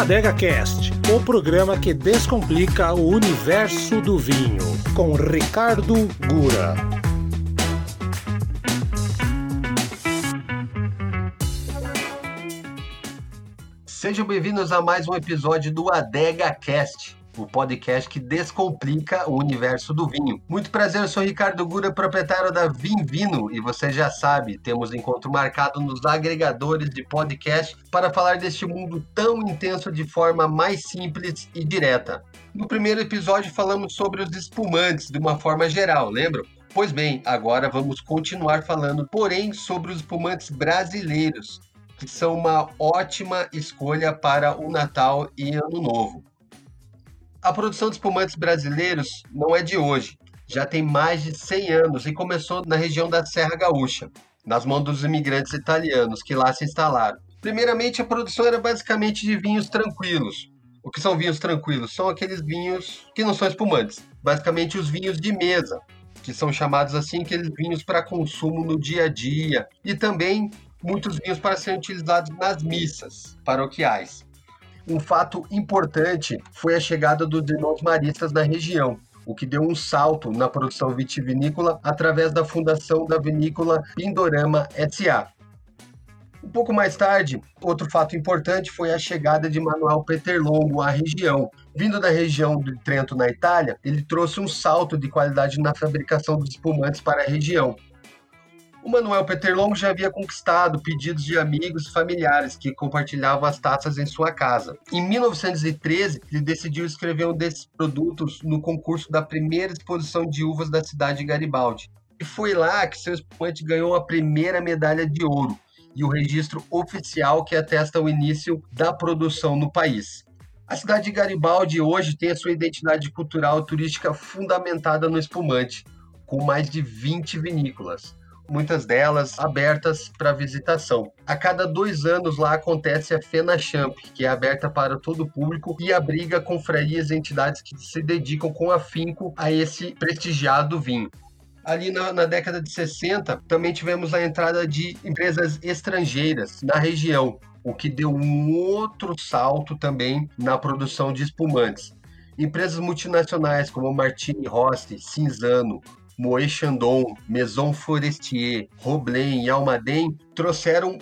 Adega Cast, o programa que descomplica o universo do vinho, com Ricardo Gura. Sejam bem-vindos a mais um episódio do Adega Cast o podcast que descomplica o universo do vinho. Muito prazer, eu sou Ricardo Gura, proprietário da Vinvino, e você já sabe, temos encontro marcado nos agregadores de podcast para falar deste mundo tão intenso de forma mais simples e direta. No primeiro episódio falamos sobre os espumantes de uma forma geral, lembram? Pois bem, agora vamos continuar falando, porém, sobre os espumantes brasileiros, que são uma ótima escolha para o Natal e Ano Novo. A produção de espumantes brasileiros não é de hoje, já tem mais de 100 anos e começou na região da Serra Gaúcha, nas mãos dos imigrantes italianos que lá se instalaram. Primeiramente, a produção era basicamente de vinhos tranquilos. O que são vinhos tranquilos? São aqueles vinhos que não são espumantes, basicamente os vinhos de mesa, que são chamados assim aqueles vinhos para consumo no dia a dia, e também muitos vinhos para serem utilizados nas missas paroquiais um fato importante foi a chegada dos irmãos maristas na região, o que deu um salto na produção vitivinícola através da fundação da vinícola Pindorama SA. Um pouco mais tarde, outro fato importante foi a chegada de Manuel Peterlongo à região. Vindo da região de Trento, na Itália, ele trouxe um salto de qualidade na fabricação dos espumantes para a região. O Manuel Peterlong já havia conquistado pedidos de amigos e familiares que compartilhavam as taças em sua casa. Em 1913, ele decidiu escrever um desses produtos no concurso da primeira exposição de uvas da cidade de Garibaldi. E foi lá que seu espumante ganhou a primeira medalha de ouro e o registro oficial que atesta o início da produção no país. A cidade de Garibaldi hoje tem a sua identidade cultural turística fundamentada no espumante, com mais de 20 vinícolas muitas delas abertas para visitação. A cada dois anos lá acontece a FenaChamp, que é aberta para todo o público e abriga confrarias e entidades que se dedicam com afinco a esse prestigiado vinho. Ali na, na, década de 60, também tivemos a entrada de empresas estrangeiras na região, o que deu um outro salto também na produção de espumantes. Empresas multinacionais como Martini Rossi, Cinzano, Moët Chandon, Maison Forestier, Roblen e Almaden trouxeram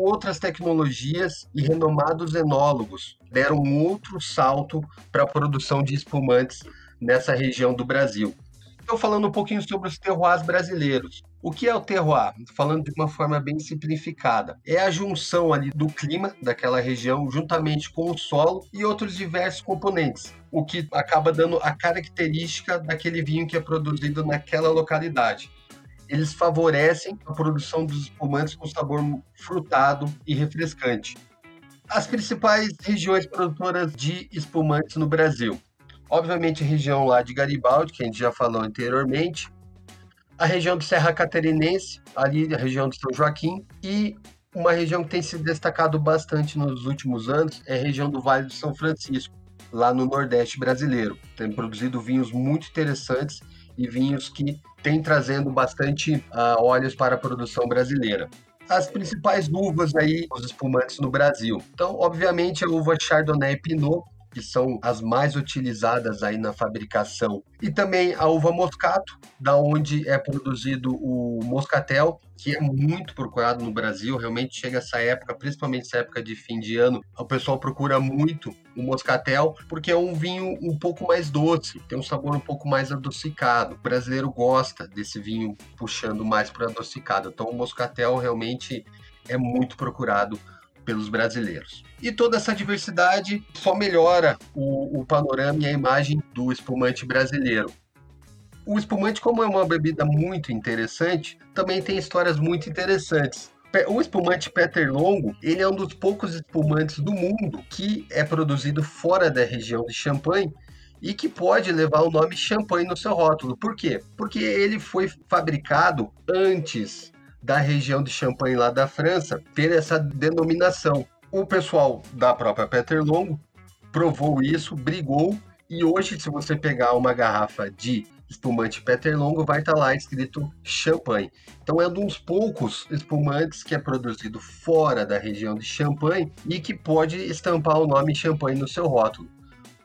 outras tecnologias e renomados enólogos deram um outro salto para a produção de espumantes nessa região do Brasil. Então, falando um pouquinho sobre os terroirs brasileiros. O que é o terroir? Falando de uma forma bem simplificada, é a junção ali do clima daquela região juntamente com o solo e outros diversos componentes, o que acaba dando a característica daquele vinho que é produzido naquela localidade. Eles favorecem a produção dos espumantes com sabor frutado e refrescante. As principais regiões produtoras de espumantes no Brasil. Obviamente, a região lá de Garibaldi, que a gente já falou anteriormente, a região do Serra Catarinense, ali a região de São Joaquim, e uma região que tem se destacado bastante nos últimos anos é a região do Vale do São Francisco, lá no Nordeste brasileiro. Tem produzido vinhos muito interessantes e vinhos que têm trazendo bastante uh, óleos para a produção brasileira. As principais uvas aí, os espumantes no Brasil. Então, obviamente, a uva Chardonnay e Pinot que são as mais utilizadas aí na fabricação. E também a uva moscato, da onde é produzido o moscatel, que é muito procurado no Brasil. Realmente chega essa época, principalmente essa época de fim de ano, o pessoal procura muito o moscatel, porque é um vinho um pouco mais doce, tem um sabor um pouco mais adocicado. O brasileiro gosta desse vinho puxando mais para adocicado. Então o moscatel realmente é muito procurado pelos brasileiros. E toda essa diversidade só melhora o, o panorama e a imagem do espumante brasileiro. O espumante, como é uma bebida muito interessante, também tem histórias muito interessantes. O espumante Peter Longo, ele é um dos poucos espumantes do mundo que é produzido fora da região de Champagne e que pode levar o nome Champagne no seu rótulo. Por quê? Porque ele foi fabricado antes da região de Champagne lá da França ter essa denominação. O pessoal da própria Peter Longo provou isso, brigou e hoje se você pegar uma garrafa de espumante Peter Longo, vai estar tá lá escrito champanhe. Então é um dos poucos espumantes que é produzido fora da região de Champagne e que pode estampar o nome champanhe no seu rótulo.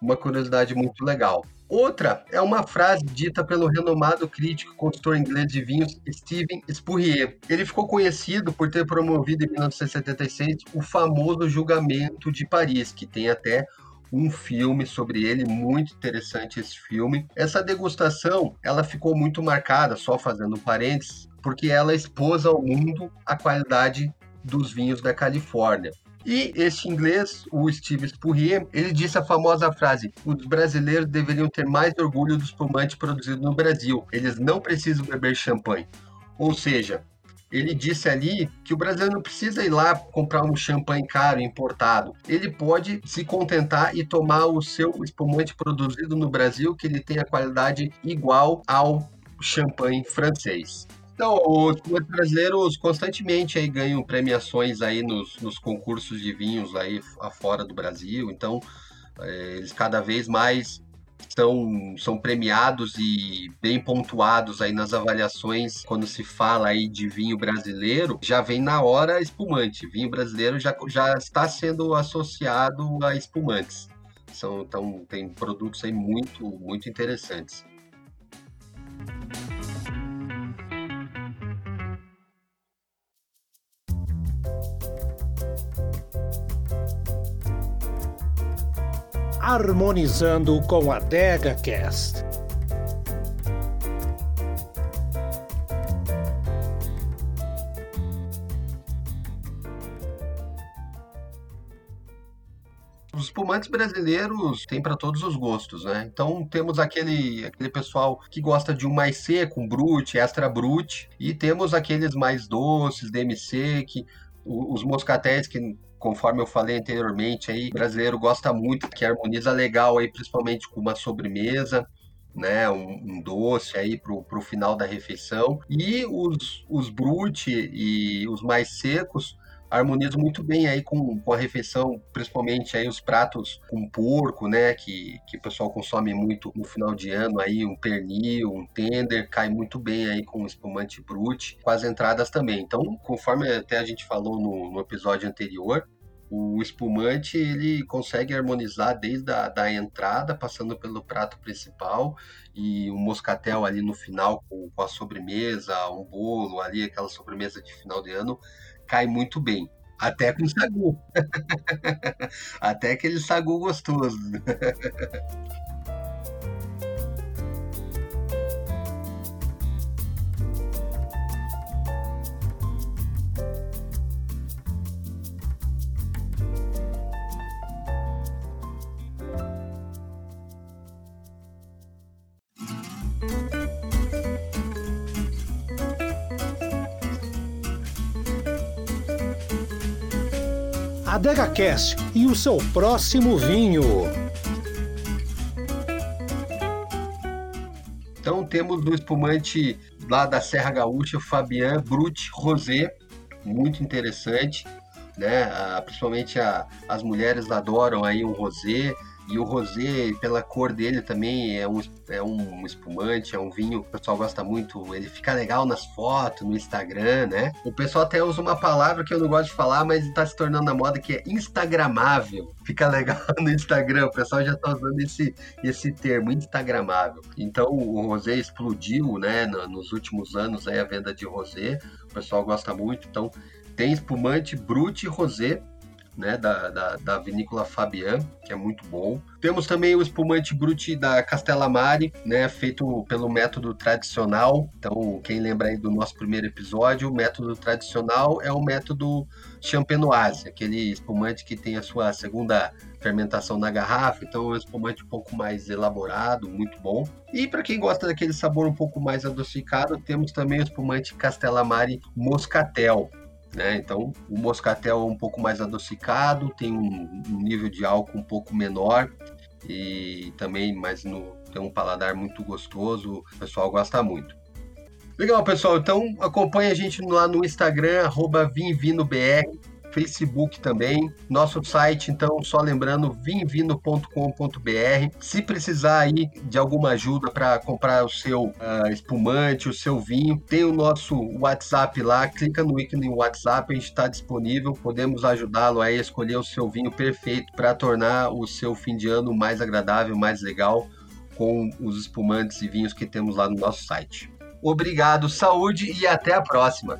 Uma curiosidade muito legal. Outra é uma frase dita pelo renomado crítico e consultor inglês de vinhos Steven Spurrier. Ele ficou conhecido por ter promovido em 1976 o famoso julgamento de Paris, que tem até um filme sobre ele, muito interessante esse filme. Essa degustação, ela ficou muito marcada, só fazendo parênteses, porque ela expôs ao mundo a qualidade dos vinhos da Califórnia. E esse inglês, o Steve Spurrier, ele disse a famosa frase: os brasileiros deveriam ter mais orgulho do espumante produzido no Brasil. Eles não precisam beber champanhe. Ou seja, ele disse ali que o brasileiro não precisa ir lá comprar um champanhe caro importado. Ele pode se contentar e tomar o seu espumante produzido no Brasil, que ele tem a qualidade igual ao champanhe francês. Então, os brasileiros constantemente aí ganham premiações aí nos, nos concursos de vinhos aí fora do Brasil. Então, é, eles cada vez mais são, são premiados e bem pontuados aí nas avaliações quando se fala aí de vinho brasileiro, já vem na hora espumante. Vinho brasileiro já, já está sendo associado a espumantes. São, então tem produtos aí muito, muito interessantes. Harmonizando com a DegaCast. Os espumantes brasileiros têm para todos os gostos, né? Então temos aquele, aquele pessoal que gosta de um mais seco, um brute, extra brute, e temos aqueles mais doces, DMC, que os moscatéis que conforme eu falei anteriormente, aí, o brasileiro gosta muito, que harmoniza legal aí, principalmente com uma sobremesa, né, um, um doce aí pro, pro final da refeição. E os, os brute e os mais secos harmonizam muito bem aí com, com a refeição, principalmente aí os pratos com porco, né, que, que o pessoal consome muito no final de ano aí, um pernil, um tender, cai muito bem aí com espumante brute, com as entradas também. Então, conforme até a gente falou no, no episódio anterior, o espumante ele consegue harmonizar desde a da entrada, passando pelo prato principal e um moscatel ali no final com, com a sobremesa, um bolo ali, aquela sobremesa de final de ano, cai muito bem. Até com sagu. Até aquele sagu gostoso. Adega Cast e o seu próximo vinho. Então temos do espumante lá da Serra Gaúcha, Fabian Brut Rosé, muito interessante, né? Ah, principalmente a, as mulheres adoram aí um rosé. E o rosé, pela cor dele também, é um, é um espumante, é um vinho que o pessoal gosta muito. Ele fica legal nas fotos, no Instagram, né? O pessoal até usa uma palavra que eu não gosto de falar, mas está se tornando na moda, que é instagramável. Fica legal no Instagram, o pessoal já está usando esse, esse termo, instagramável. Então o rosé explodiu, né, nos últimos anos aí a venda de rosé. O pessoal gosta muito, então tem espumante Brut Rosé né, da, da, da, vinícola Fabian, que é muito bom. Temos também o espumante Brut da Castellamare, né, feito pelo método tradicional. Então, quem lembra aí do nosso primeiro episódio, o método tradicional é o método champenoise, aquele espumante que tem a sua segunda fermentação na garrafa, então é um espumante um pouco mais elaborado, muito bom. E para quem gosta daquele sabor um pouco mais adocicado, temos também o espumante Castellamare Moscatel, né? Então, o moscatel é um pouco mais adocicado, tem um, nível de álcool um pouco menor e também mais no, tem um paladar muito gostoso, o pessoal gosta muito. Legal, pessoal. Então acompanha a gente lá no Instagram, VinvinoBR. Facebook também. Nosso site, então, só lembrando, vinvino.com.br. Se precisar aí de alguma ajuda para comprar o seu uh, espumante, o seu vinho, tem o nosso WhatsApp lá, clica no ícone WhatsApp, a gente está disponível, podemos ajudá-lo a escolher o seu vinho perfeito para tornar o seu fim de ano mais agradável, mais legal com os espumantes e vinhos que temos lá no nosso site. Obrigado, saúde e até a próxima!